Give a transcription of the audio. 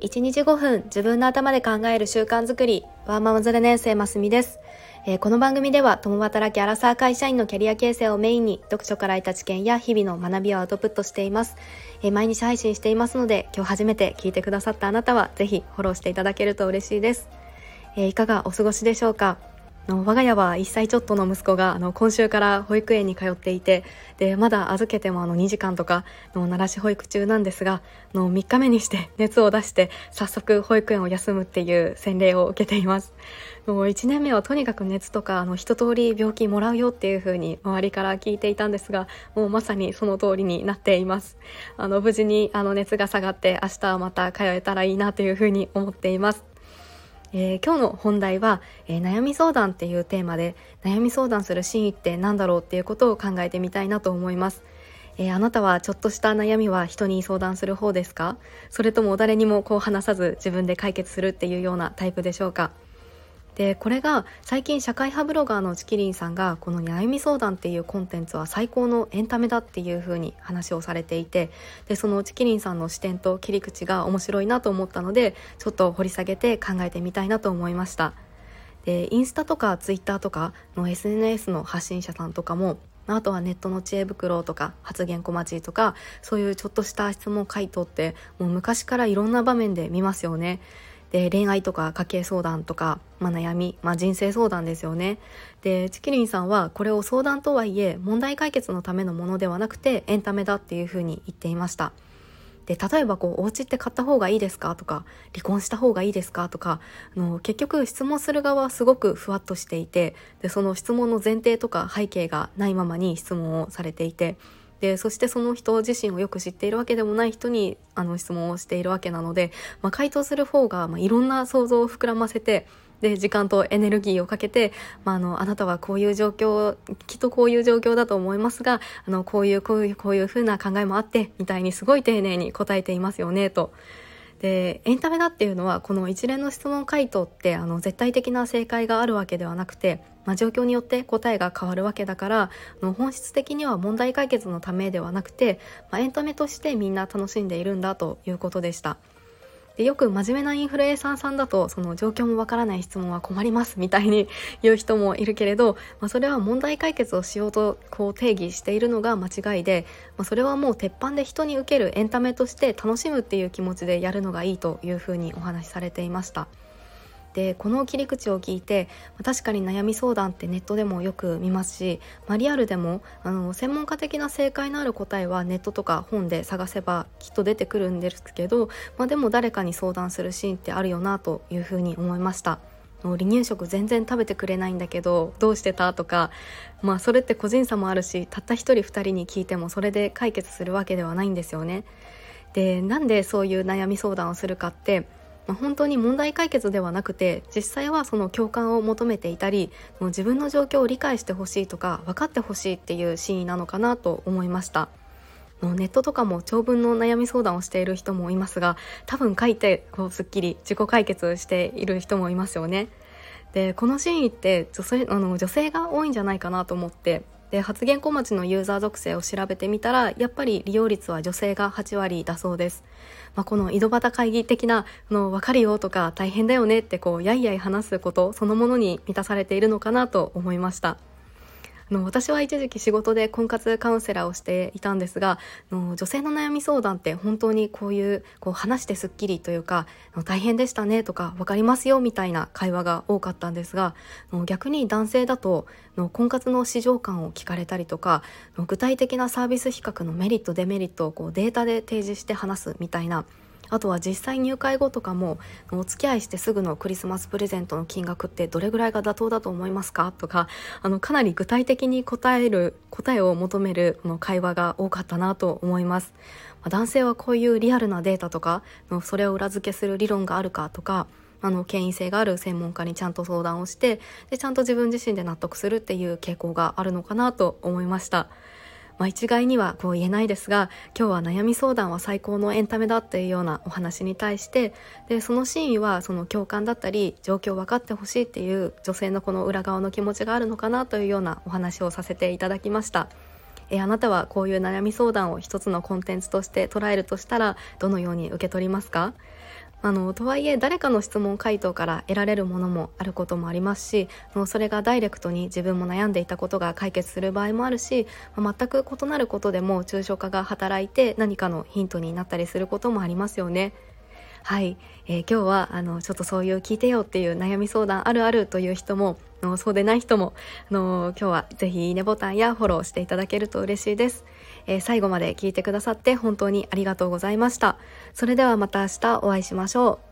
1日5分自分の頭で考える習慣づくり。ワーママズレ年生ますみです、えー、この番組では共働きアラサー会社員のキャリア形成をメインに読書から得た知見や日々の学びをアウトプットしています、えー、毎日配信していますので今日初めて聞いてくださったあなたはぜひフォローしていただけると嬉しいです、えー、いかがお過ごしでしょうか？の我が家は1歳ちょっとの息子があの今週から保育園に通っていてでまだ預けてもあの2時間とかの慣らし保育中なんですがの3日目にして 熱を出して早速保育園を休むっていう洗礼を受けています。もう1年目はとにかく熱とかあの一通り病気もらうよっていう風に周りから聞いていたんですがもうまさにその通りになっています。あの無事にあの熱が下がって明日はまた通えたらいいなという風に思っています。えー、今日の本題は、えー、悩み相談っていうテーマで悩み相談する真意って何だろうっていうことを考えてみたいなと思います、えー、あなたはちょっとした悩みは人に相談する方ですか？それとも誰にもこう話さず自分で解決するっていうようなタイプでしょうか？でこれが最近社会派ブロガーのチキリンさんがこの悩み相談っていうコンテンツは最高のエンタメだっていう風に話をされていてでそのチキリンさんの視点と切り口が面白いなと思ったのでちょっと掘り下げて考えてみたいなと思いました。でインスタとかツイッターとかの SNS の発信者さんとかもあとはネットの知恵袋とか発言小町とかそういうちょっとした質問回答ってもう昔からいろんな場面で見ますよね。で恋愛とか家計相談とか、まあ、悩み、まあ、人生相談ですよね。でチキリンさんはこれを相談とはいえ問題解決のためのものではなくてエンタメだっていうふうに言っていました。で例えばこうお家って買った方がいいですか？とか離婚した方がいいですか？とかあの結局質問する側はすごくふわっとしていてでその質問の前提とか背景がないままに質問をされていてでそしてその人自身をよく知っているわけでもない人にあの質問をしているわけなので、まあ、回答する方が、まあ、いろんな想像を膨らませてで時間とエネルギーをかけて、まあ、あのあなたはこういう状況きっとこういう状況だと思いますがあのこういうこういうこういうふうな考えもあってみたいにすごい丁寧に答えていますよねと。でエンタメだっていうのはこの一連の質問回答ってあの絶対的な正解があるわけではなくて、まあ、状況によって答えが変わるわけだからの本質的には問題解決のためではなくて、まあ、エンタメとしてみんな楽しんでいるんだということでした。でよく真面目なインフルエンサーさんだとその状況もわからない質問は困りますみたいに 言う人もいるけれど、まあ、それは問題解決をしようとこう定義しているのが間違いで、まあ、それはもう鉄板で人に受けるエンタメとして楽しむっていう気持ちでやるのがいいというふうにお話しされていました。でこの切り口を聞いて確かに悩み相談ってネットでもよく見ますし、ま、リアルでもあの専門家的な正解のある答えはネットとか本で探せばきっと出てくるんですけど、まあ、でも誰かに相談するシーンってあるよなというふうに思いました。離乳食全然食べてくれないんだけどどうしてたとかまあそれって個人差もあるしたった1人2人に聞いてもそれで解決するわけではないんですよね。でなんでそういう悩み相談をするかってまあ、本当に問題解決ではなくて実際はその共感を求めていたりもう自分の状況を理解してほしいとか分かってほしいっていう真意なのかなと思いました。ネットとかも長文の悩み相談をしている人もいますが多分書いてこうすっきり自己解決している人もいますよね。でこの真意って女性あの女性が多いんじゃないかなと思ってで発言小町のユーザー属性を調べてみたらやっぱり利用率は女性が8割だそうです、まあ、この井戸端会議的なの分かるよとか大変だよねってこうやいやい話すことそのものに満たされているのかなと思いました。の私は一時期仕事で婚活カウンセラーをしていたんですがの女性の悩み相談って本当にこういうこう話してすっきりというか大変でしたねとか分かりますよみたいな会話が多かったんですが逆に男性だと婚活の市場感を聞かれたりとか具体的なサービス比較のメリットデメリットをこうデータで提示して話すみたいなあとは実際入会後とかもお付き合いしてすぐのクリスマスプレゼントの金額ってどれぐらいが妥当だと思いますか？とかあのかなり具体的に答える答えを求めるの会話が多かったなと思います。男性はこういうリアルなデータとかのそれを裏付けする理論があるかとかあの権威性がある専門家にちゃんと相談をしてでちゃんと自分自身で納得するっていう傾向があるのかなと思いました。まあ、一概にはこう言えないですが今日は悩み相談は最高のエンタメだっていうようなお話に対してでその真意はその共感だったり状況を分かってほしいっていう女性のこの裏側の気持ちがあるのかなというようなお話をさせていただきました。えあなたはこういう悩み相談を一つのコンテンツとして捉えるとしたらどのように受け取りますか？あのとはいえ誰かの質問回答から得られるものもあることもありますしそれがダイレクトに自分も悩んでいたことが解決する場合もあるし全く異なることでも抽象化が働いて何かのヒントになったりすることもありますよね。はい、えー、今日はあのちょっとそういう聞いてよっていう悩み相談あるあるという人ものそうでない人もあの今日はぜひいいねボタンやフォローしていただけると嬉しいです、えー、最後まで聞いてくださって本当にありがとうございました。それではまた明日お会いしましょう。